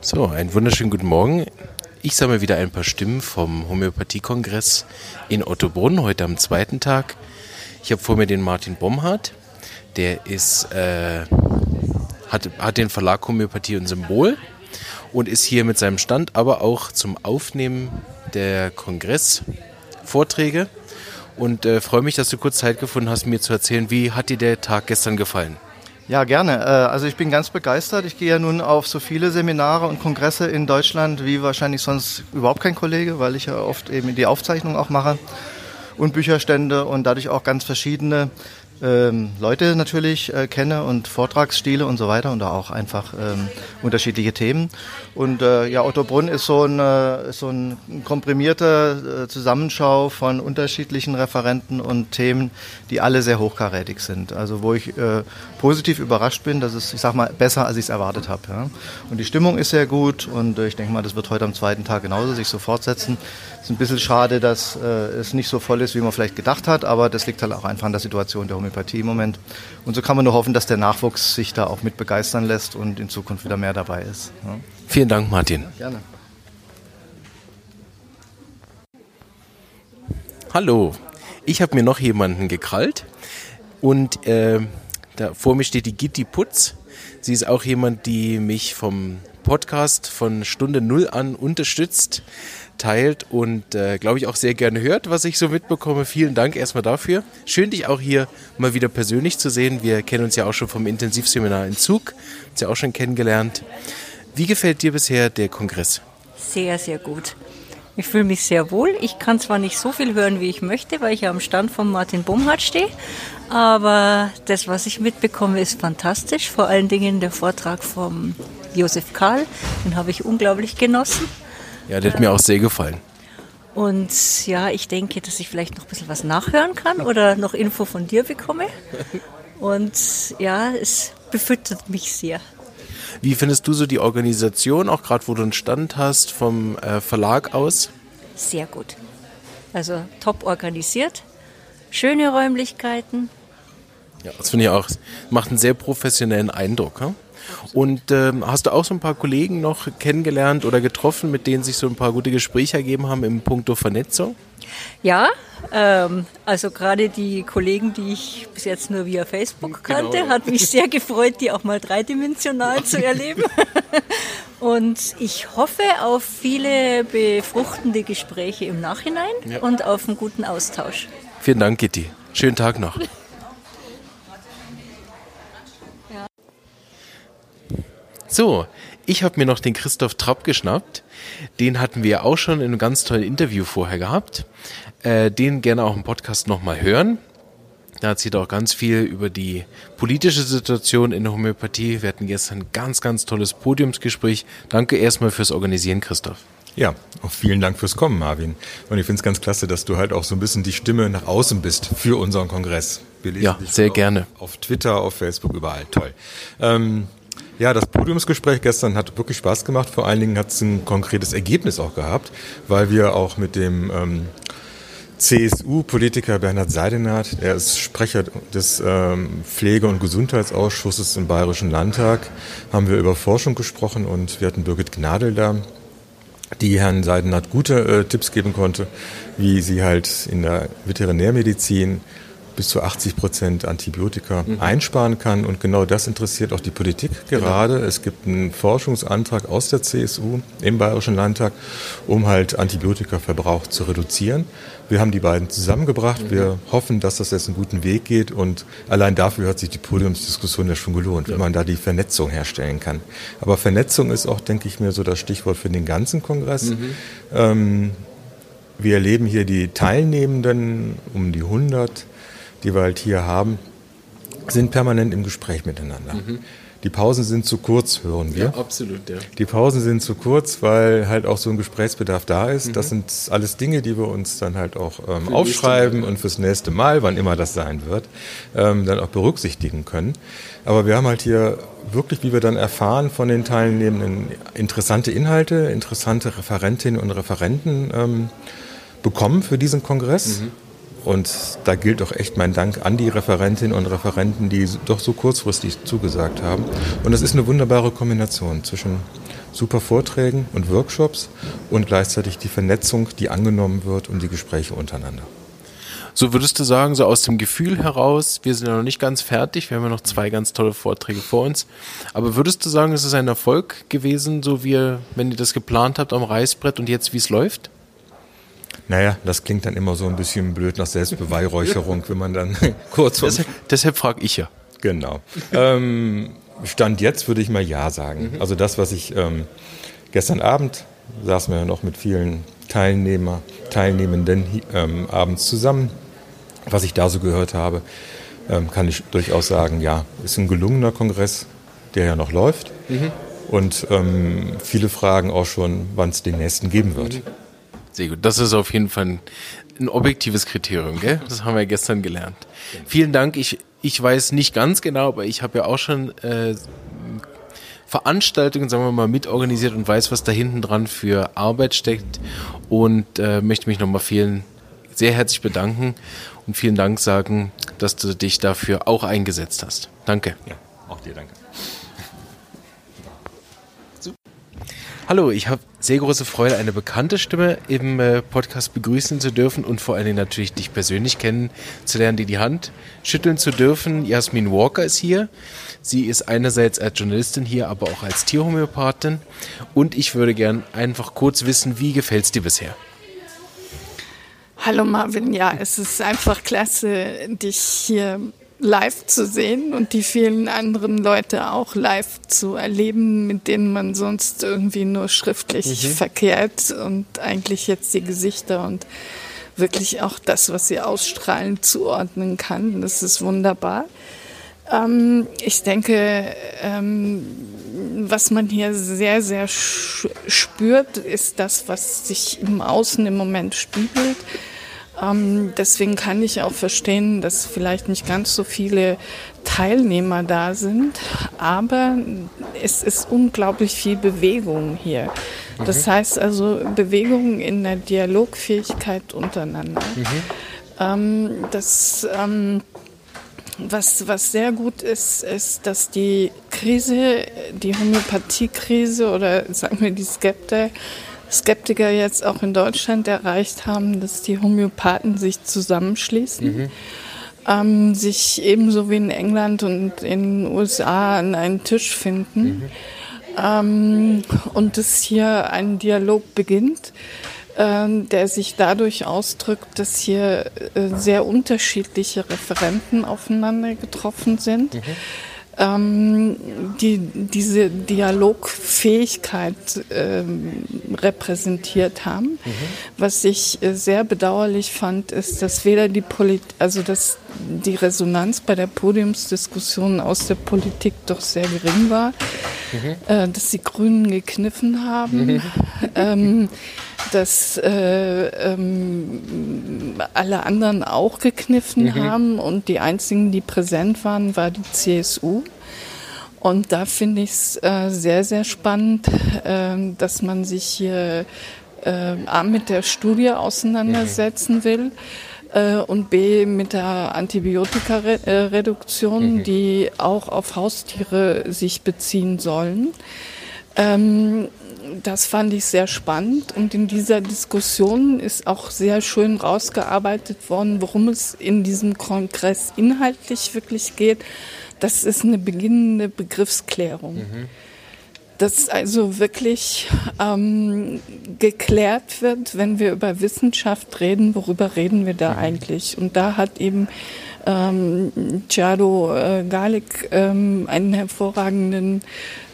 So, einen wunderschönen guten Morgen. Ich sammle wieder ein paar Stimmen vom Homöopathiekongress in Ottobrunn, heute am zweiten Tag. Ich habe vor mir den Martin Bomhardt. Der ist, äh, hat, hat den Verlag Homöopathie und Symbol und ist hier mit seinem Stand, aber auch zum Aufnehmen der Kongressvorträge. Und äh, freue mich, dass du kurz Zeit gefunden hast, mir zu erzählen, wie hat dir der Tag gestern gefallen? Ja, gerne. Äh, also ich bin ganz begeistert. Ich gehe ja nun auf so viele Seminare und Kongresse in Deutschland wie wahrscheinlich sonst überhaupt kein Kollege, weil ich ja oft eben die Aufzeichnung auch mache und Bücherstände und dadurch auch ganz verschiedene ähm, Leute natürlich äh, kenne und Vortragsstile und so weiter und auch einfach ähm, unterschiedliche Themen. Und äh, ja, Otto Brunn ist so ein, äh, so ein komprimierter äh, Zusammenschau von unterschiedlichen Referenten und Themen, die alle sehr hochkarätig sind. Also wo ich äh, positiv überrascht bin, dass es, ich sag mal, besser als ich es erwartet habe. Ja. Und die Stimmung ist sehr gut und äh, ich denke mal, das wird heute am zweiten Tag genauso sich so fortsetzen. Es ist ein bisschen schade, dass äh, es nicht so voll ist, wie man vielleicht gedacht hat, aber das liegt halt auch einfach an der Situation der Homöopathie im Moment. Und so kann man nur hoffen, dass der Nachwuchs sich da auch mit begeistern lässt und in Zukunft wieder mehr dabei ist. Ja. Vielen Dank, Martin. Gerne. Hallo, ich habe mir noch jemanden gekrallt und äh, da vor mir steht die Gitti Putz. Sie ist auch jemand, die mich vom Podcast von Stunde Null an unterstützt, teilt und äh, glaube ich auch sehr gerne hört, was ich so mitbekomme. Vielen Dank erstmal dafür. Schön, dich auch hier mal wieder persönlich zu sehen. Wir kennen uns ja auch schon vom Intensivseminar in Zug, uns ja auch schon kennengelernt. Wie gefällt dir bisher der Kongress? Sehr, sehr gut. Ich fühle mich sehr wohl. Ich kann zwar nicht so viel hören, wie ich möchte, weil ich ja am Stand von Martin Bumhardt stehe, aber das, was ich mitbekomme, ist fantastisch. Vor allen Dingen der Vortrag vom Josef Karl, den habe ich unglaublich genossen. Ja, der hat mir auch sehr gefallen. Und ja, ich denke, dass ich vielleicht noch ein bisschen was nachhören kann oder noch Info von dir bekomme. Und ja, es befüttert mich sehr. Wie findest du so die Organisation, auch gerade wo du einen Stand hast, vom äh, Verlag aus? Sehr gut. Also top organisiert, schöne Räumlichkeiten. Ja, das finde ich auch. Macht einen sehr professionellen Eindruck. Hm? Und ähm, hast du auch so ein paar Kollegen noch kennengelernt oder getroffen, mit denen sich so ein paar gute Gespräche ergeben haben im Punkto Vernetzung? Ja, ähm, also gerade die Kollegen, die ich bis jetzt nur via Facebook genau. kannte, genau. hat mich sehr gefreut, die auch mal dreidimensional zu erleben. Und ich hoffe auf viele befruchtende Gespräche im Nachhinein ja. und auf einen guten Austausch. Vielen Dank, Gitti. Schönen Tag noch. So, ich habe mir noch den Christoph Trapp geschnappt. Den hatten wir auch schon in einem ganz tollen Interview vorher gehabt. Äh, den gerne auch im Podcast nochmal hören. Da erzählt er auch ganz viel über die politische Situation in der Homöopathie. Wir hatten gestern ein ganz, ganz tolles Podiumsgespräch. Danke erstmal fürs Organisieren, Christoph. Ja, auch vielen Dank fürs Kommen, Marvin. Und ich finde es ganz klasse, dass du halt auch so ein bisschen die Stimme nach außen bist für unseren Kongress. ja, sehr gerne. Auf Twitter, auf Facebook, überall. Toll. Ähm, ja, das Podiumsgespräch gestern hat wirklich Spaß gemacht. Vor allen Dingen hat es ein konkretes Ergebnis auch gehabt, weil wir auch mit dem ähm, CSU-Politiker Bernhard Seidenath, er ist Sprecher des ähm, Pflege- und Gesundheitsausschusses im Bayerischen Landtag, haben wir über Forschung gesprochen und wir hatten Birgit Gnadl da, die Herrn Seidenath gute äh, Tipps geben konnte, wie sie halt in der Veterinärmedizin bis zu 80 Prozent Antibiotika mhm. einsparen kann. Und genau das interessiert auch die Politik gerade. Genau. Es gibt einen Forschungsantrag aus der CSU im Bayerischen Landtag, um halt Antibiotikaverbrauch zu reduzieren. Wir haben die beiden zusammengebracht. Mhm. Wir hoffen, dass das jetzt einen guten Weg geht. Und allein dafür hat sich die Podiumsdiskussion ja schon gelohnt, ja. wenn man da die Vernetzung herstellen kann. Aber Vernetzung ist auch, denke ich mir, so das Stichwort für den ganzen Kongress. Mhm. Ähm, wir erleben hier die Teilnehmenden um die 100 die wir halt hier haben, sind permanent im Gespräch miteinander. Mhm. Die Pausen sind zu kurz, hören wir. Ja, absolut, ja. Die Pausen sind zu kurz, weil halt auch so ein Gesprächsbedarf da ist. Mhm. Das sind alles Dinge, die wir uns dann halt auch ähm, aufschreiben und fürs nächste Mal, wann immer das sein wird, ähm, dann auch berücksichtigen können. Aber wir haben halt hier wirklich, wie wir dann erfahren von den Teilnehmenden, interessante Inhalte, interessante Referentinnen und Referenten ähm, bekommen für diesen Kongress. Mhm und da gilt auch echt mein Dank an die Referentinnen und Referenten, die doch so kurzfristig zugesagt haben. Und das ist eine wunderbare Kombination zwischen super Vorträgen und Workshops und gleichzeitig die Vernetzung, die angenommen wird und die Gespräche untereinander. So würdest du sagen, so aus dem Gefühl heraus, wir sind ja noch nicht ganz fertig, wir haben ja noch zwei ganz tolle Vorträge vor uns, aber würdest du sagen, es ist ein Erfolg gewesen, so wie, wenn ihr das geplant habt am Reißbrett und jetzt wie es läuft? Naja, das klingt dann immer so ein bisschen blöd nach Selbstbeweihräucherung, wenn man dann kurz... Deshalb, deshalb frage ich ja. Genau. ähm, Stand jetzt würde ich mal Ja sagen. Also das, was ich ähm, gestern Abend saßen wir ja noch mit vielen Teilnehmer, Teilnehmenden ähm, abends zusammen. Was ich da so gehört habe, ähm, kann ich durchaus sagen, ja, ist ein gelungener Kongress, der ja noch läuft. Mhm. Und ähm, viele fragen auch schon, wann es den nächsten geben wird. Sehr gut. Das ist auf jeden Fall ein, ein objektives Kriterium, gell? Das haben wir gestern gelernt. Vielen Dank. Ich, ich weiß nicht ganz genau, aber ich habe ja auch schon äh, Veranstaltungen, sagen wir mal, mitorganisiert und weiß, was da hinten dran für Arbeit steckt und äh, möchte mich nochmal vielen sehr herzlich bedanken und vielen Dank sagen, dass du dich dafür auch eingesetzt hast. Danke. Ja, auch dir danke. Hallo, ich habe sehr große Freude, eine bekannte Stimme im äh, Podcast begrüßen zu dürfen und vor allen Dingen natürlich dich persönlich kennenzulernen, dir die Hand schütteln zu dürfen. Jasmin Walker ist hier. Sie ist einerseits als Journalistin hier, aber auch als Tierhomöopathin. Und ich würde gern einfach kurz wissen, wie gefällt es dir bisher? Hallo Marvin, ja, es ist einfach klasse, dich hier live zu sehen und die vielen anderen Leute auch live zu erleben, mit denen man sonst irgendwie nur schriftlich mhm. verkehrt und eigentlich jetzt die Gesichter und wirklich auch das, was sie ausstrahlen, zuordnen kann. Das ist wunderbar. Ähm, ich denke, ähm, was man hier sehr, sehr spürt, ist das, was sich im Außen im Moment spiegelt. Ähm, deswegen kann ich auch verstehen, dass vielleicht nicht ganz so viele Teilnehmer da sind, aber es ist unglaublich viel Bewegung hier. Das mhm. heißt also Bewegung in der Dialogfähigkeit untereinander. Mhm. Ähm, das, ähm, was, was sehr gut ist, ist, dass die Krise, die Homöopathiekrise oder sagen wir die Skepter, Skeptiker jetzt auch in Deutschland erreicht haben, dass die Homöopathen sich zusammenschließen. Mhm. Ähm, sich ebenso wie in England und in den USA an einen Tisch finden mhm. ähm, und dass hier ein Dialog beginnt, äh, der sich dadurch ausdrückt, dass hier äh, sehr unterschiedliche Referenten aufeinander getroffen sind. Mhm ähm, die diese Dialogfähigkeit ähm, repräsentiert haben. Mhm. Was ich äh, sehr bedauerlich fand, ist, dass weder die Polit also dass die Resonanz bei der Podiumsdiskussion aus der Politik doch sehr gering war, mhm. äh, dass die Grünen gekniffen haben. Mhm. Ähm, dass äh, ähm, alle anderen auch gekniffen mhm. haben und die einzigen, die präsent waren, war die CSU. Und da finde ich es äh, sehr, sehr spannend, äh, dass man sich hier äh, A mit der Studie auseinandersetzen mhm. will äh, und B mit der Antibiotikareduktion, mhm. die auch auf Haustiere sich beziehen sollen. Ähm, das fand ich sehr spannend und in dieser Diskussion ist auch sehr schön rausgearbeitet worden, worum es in diesem Kongress inhaltlich wirklich geht. Das ist eine beginnende Begriffsklärung. Mhm. Dass also wirklich ähm, geklärt wird, wenn wir über Wissenschaft reden, worüber reden wir da mhm. eigentlich? Und da hat eben ähm, Ciado äh, Galik ähm, einen hervorragenden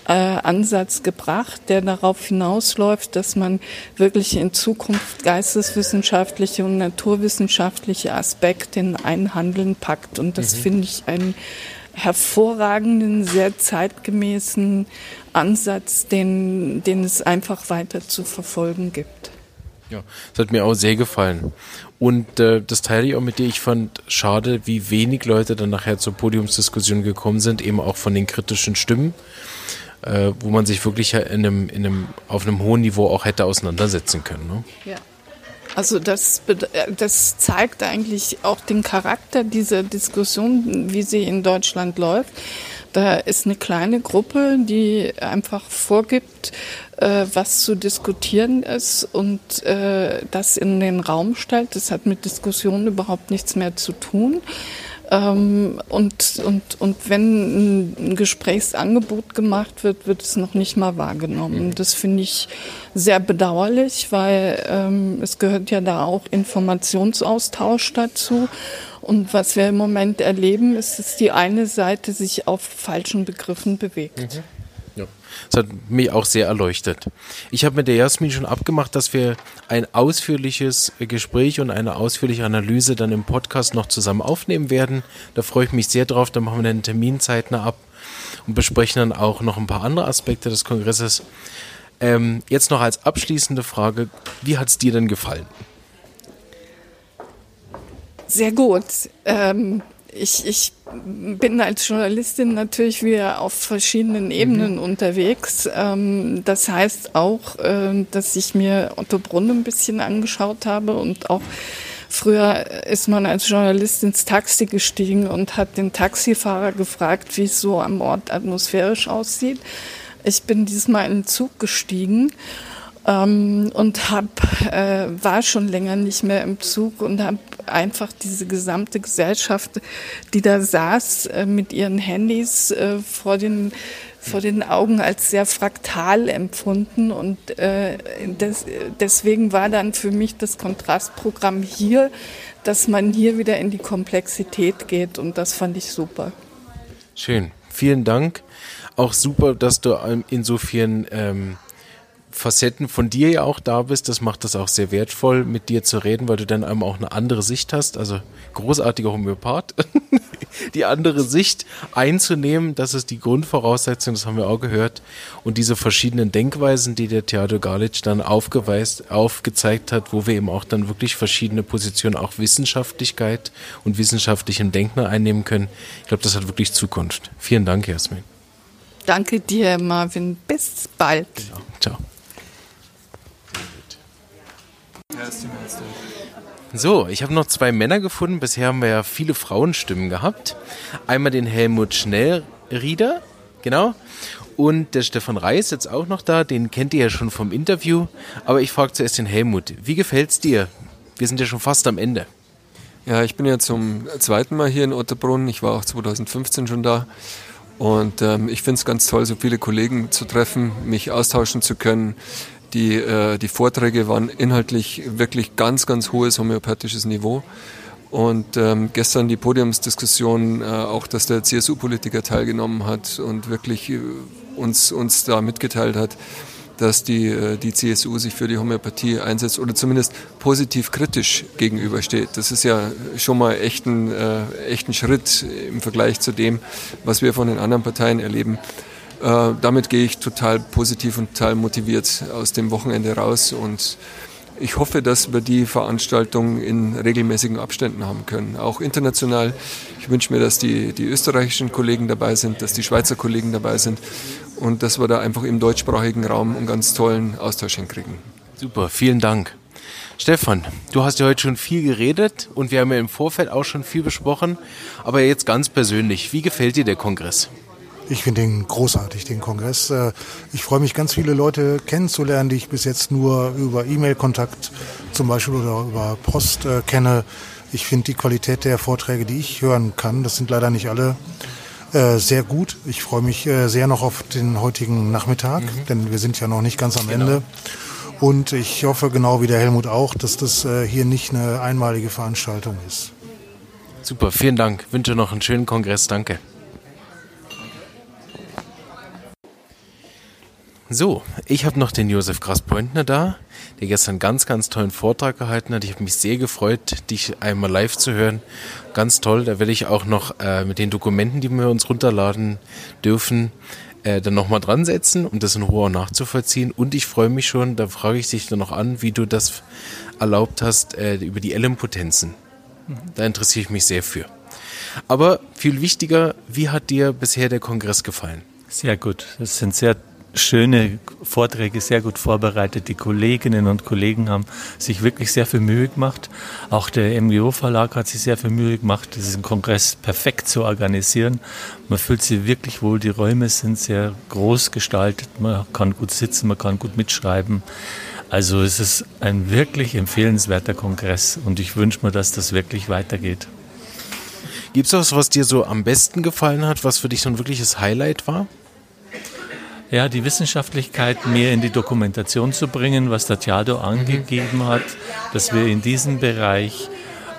äh, Ansatz gebracht, der darauf hinausläuft, dass man wirklich in Zukunft geisteswissenschaftliche und naturwissenschaftliche Aspekte in ein Handeln packt. Und das mhm. finde ich einen hervorragenden, sehr zeitgemäßen Ansatz, den, den es einfach weiter zu verfolgen gibt. Ja, das hat mir auch sehr gefallen. Und äh, das teile ich auch mit dir. Ich fand schade, wie wenig Leute dann nachher zur Podiumsdiskussion gekommen sind, eben auch von den kritischen Stimmen äh, wo man sich wirklich in einem, in einem, auf einem hohen Niveau auch hätte auseinandersetzen können. Ne? Ja. Also das, das zeigt eigentlich auch den Charakter dieser Diskussion, wie sie in Deutschland läuft. Da ist eine kleine Gruppe, die einfach vorgibt, äh, was zu diskutieren ist und äh, das in den Raum stellt. Das hat mit Diskussionen überhaupt nichts mehr zu tun. Ähm, und, und, und wenn ein Gesprächsangebot gemacht wird, wird es noch nicht mal wahrgenommen. Mhm. Das finde ich sehr bedauerlich, weil ähm, es gehört ja da auch Informationsaustausch dazu. Und was wir im Moment erleben, ist, dass die eine Seite sich auf falschen Begriffen bewegt. Mhm. Das hat mich auch sehr erleuchtet. Ich habe mit der Jasmin schon abgemacht, dass wir ein ausführliches Gespräch und eine ausführliche Analyse dann im Podcast noch zusammen aufnehmen werden. Da freue ich mich sehr drauf. Da machen wir den Termin zeitnah ab und besprechen dann auch noch ein paar andere Aspekte des Kongresses. Ähm, jetzt noch als abschließende Frage, wie hat es dir denn gefallen? Sehr gut. Ähm, ich, ich bin als Journalistin natürlich wieder auf verschiedenen Ebenen mhm. unterwegs. Ähm, das heißt auch, äh, dass ich mir Otto Brunn ein bisschen angeschaut habe und auch Früher ist man als Journalist ins Taxi gestiegen und hat den Taxifahrer gefragt, wie es so am Ort atmosphärisch aussieht. Ich bin diesmal in den Zug gestiegen ähm, und hab, äh, war schon länger nicht mehr im Zug und habe einfach diese gesamte Gesellschaft, die da saß äh, mit ihren Handys äh, vor den vor den Augen als sehr fraktal empfunden und äh, des, deswegen war dann für mich das Kontrastprogramm hier, dass man hier wieder in die Komplexität geht und das fand ich super. Schön, vielen Dank. Auch super, dass du in so vielen ähm, Facetten von dir ja auch da bist. Das macht das auch sehr wertvoll, mit dir zu reden, weil du dann einmal auch eine andere Sicht hast. Also großartiger Homöopath. die andere Sicht einzunehmen, das ist die Grundvoraussetzung, das haben wir auch gehört. Und diese verschiedenen Denkweisen, die der Theodor Galic dann aufgeweist, aufgezeigt hat, wo wir eben auch dann wirklich verschiedene Positionen, auch Wissenschaftlichkeit und wissenschaftlichen Denken einnehmen können. Ich glaube, das hat wirklich Zukunft. Vielen Dank, Jasmin. Danke dir, Marvin. Bis bald. Genau. Ciao. So, ich habe noch zwei Männer gefunden. Bisher haben wir ja viele Frauenstimmen gehabt. Einmal den Helmut Schnellrieder, genau. Und der Stefan Reis jetzt auch noch da. Den kennt ihr ja schon vom Interview. Aber ich frage zuerst den Helmut. Wie gefällt's dir? Wir sind ja schon fast am Ende. Ja, ich bin ja zum zweiten Mal hier in Otterbrunn. Ich war auch 2015 schon da. Und ähm, ich finde es ganz toll, so viele Kollegen zu treffen, mich austauschen zu können. Die, äh, die Vorträge waren inhaltlich wirklich ganz, ganz hohes homöopathisches Niveau. Und ähm, gestern die Podiumsdiskussion, äh, auch dass der CSU-Politiker teilgenommen hat und wirklich äh, uns, uns da mitgeteilt hat, dass die, äh, die CSU sich für die Homöopathie einsetzt oder zumindest positiv kritisch gegenübersteht. Das ist ja schon mal echt ein, äh, echt ein Schritt im Vergleich zu dem, was wir von den anderen Parteien erleben. Äh, damit gehe ich total positiv und total motiviert aus dem Wochenende raus und ich hoffe, dass wir die Veranstaltung in regelmäßigen Abständen haben können, auch international. Ich wünsche mir, dass die, die österreichischen Kollegen dabei sind, dass die Schweizer Kollegen dabei sind und dass wir da einfach im deutschsprachigen Raum einen ganz tollen Austausch hinkriegen. Super, vielen Dank. Stefan, du hast ja heute schon viel geredet und wir haben ja im Vorfeld auch schon viel besprochen, aber jetzt ganz persönlich, wie gefällt dir der Kongress? Ich finde den großartig, den Kongress. Äh, ich freue mich, ganz viele Leute kennenzulernen, die ich bis jetzt nur über E-Mail-Kontakt zum Beispiel oder über Post äh, kenne. Ich finde die Qualität der Vorträge, die ich hören kann, das sind leider nicht alle, äh, sehr gut. Ich freue mich sehr noch auf den heutigen Nachmittag, mhm. denn wir sind ja noch nicht ganz am genau. Ende. Und ich hoffe genau wie der Helmut auch, dass das hier nicht eine einmalige Veranstaltung ist. Super, vielen Dank. Wünsche noch einen schönen Kongress. Danke. So, ich habe noch den Josef Graspointner da, der gestern ganz, ganz tollen Vortrag gehalten hat. Ich habe mich sehr gefreut, dich einmal live zu hören. Ganz toll. Da werde ich auch noch äh, mit den Dokumenten, die wir uns runterladen dürfen, äh, dann nochmal dran setzen, um das in Ruhe nachzuvollziehen. Und ich freue mich schon, da frage ich dich dann noch an, wie du das erlaubt hast, äh, über die L-Potenzen. Da interessiere ich mich sehr für. Aber viel wichtiger, wie hat dir bisher der Kongress gefallen? Sehr gut. Es sind sehr schöne Vorträge, sehr gut vorbereitet. Die Kolleginnen und Kollegen haben sich wirklich sehr viel Mühe gemacht. Auch der MGO Verlag hat sich sehr viel Mühe gemacht, diesen Kongress perfekt zu organisieren. Man fühlt sich wirklich wohl. Die Räume sind sehr groß gestaltet. Man kann gut sitzen, man kann gut mitschreiben. Also es ist ein wirklich empfehlenswerter Kongress und ich wünsche mir, dass das wirklich weitergeht. Gibt es was, was dir so am besten gefallen hat, was für dich so ein wirkliches Highlight war? Ja, die Wissenschaftlichkeit mehr in die Dokumentation zu bringen, was der Tiado angegeben hat, dass wir in diesem Bereich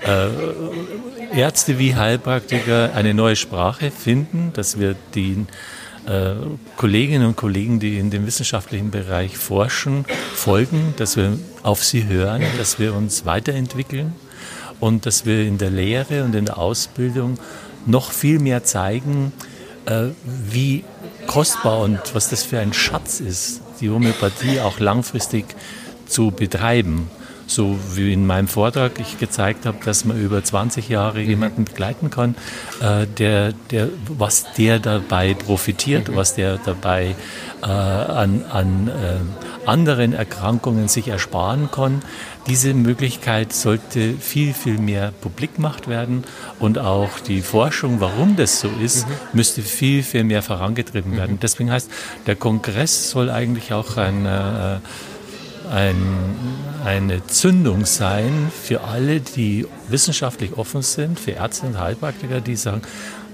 äh, Ärzte wie Heilpraktiker eine neue Sprache finden, dass wir den äh, Kolleginnen und Kollegen, die in dem wissenschaftlichen Bereich forschen, folgen, dass wir auf sie hören, dass wir uns weiterentwickeln und dass wir in der Lehre und in der Ausbildung noch viel mehr zeigen, äh, wie kostbar und was das für ein Schatz ist, die Homöopathie auch langfristig zu betreiben. So wie in meinem Vortrag ich gezeigt habe, dass man über 20 Jahre mhm. jemanden begleiten kann, äh, der, der, was der dabei profitiert, mhm. was der dabei äh, an, an äh, anderen Erkrankungen sich ersparen kann. Diese Möglichkeit sollte viel, viel mehr publik gemacht werden und auch die Forschung, warum das so ist, mhm. müsste viel, viel mehr vorangetrieben mhm. werden. Deswegen heißt, der Kongress soll eigentlich auch ein, äh, ein, eine Zündung sein für alle, die wissenschaftlich offen sind, für Ärzte und Heilpraktiker, die sagen,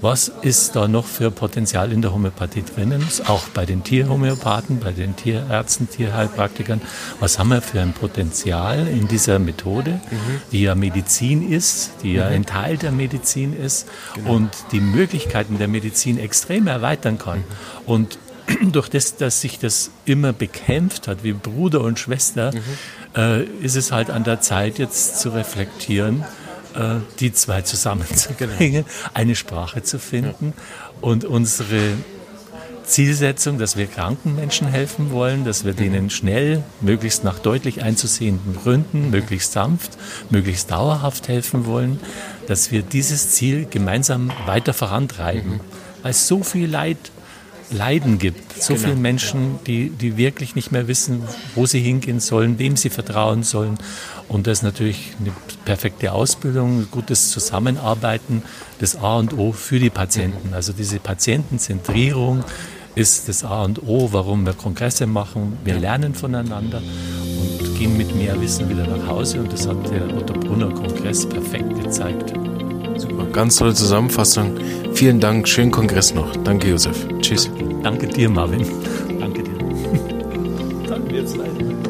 was ist da noch für Potenzial in der Homöopathie drinnen, auch bei den Tierhomöopathen, bei den Tierärzten, Tierheilpraktikern. Was haben wir für ein Potenzial in dieser Methode, mhm. die ja Medizin ist, die ja mhm. ein Teil der Medizin ist genau. und die Möglichkeiten der Medizin extrem erweitern kann. Mhm. Und durch das, dass sich das immer bekämpft hat, wie Bruder und Schwester, mhm. äh, ist es halt an der Zeit, jetzt zu reflektieren äh, die zwei zusammenzubringen, eine Sprache zu finden und unsere Zielsetzung, dass wir kranken Menschen helfen wollen, dass wir denen schnell, möglichst nach deutlich einzusehenden Gründen, möglichst sanft, möglichst dauerhaft helfen wollen, dass wir dieses Ziel gemeinsam weiter vorantreiben. Weil es so viel Leid Leiden gibt. So genau. viele Menschen, die, die wirklich nicht mehr wissen, wo sie hingehen sollen, wem sie vertrauen sollen. Und das ist natürlich eine perfekte Ausbildung, gutes Zusammenarbeiten, das A und O für die Patienten. Also diese Patientenzentrierung ist das A und O, warum wir Kongresse machen. Wir lernen voneinander und gehen mit mehr Wissen wieder nach Hause. Und das hat der Otto Brunner Kongress perfekt gezeigt. Super, ganz tolle Zusammenfassung. Vielen Dank, schönen Kongress noch. Danke, Josef. Tschüss. Danke dir, Marvin. Danke dir. Danke dir.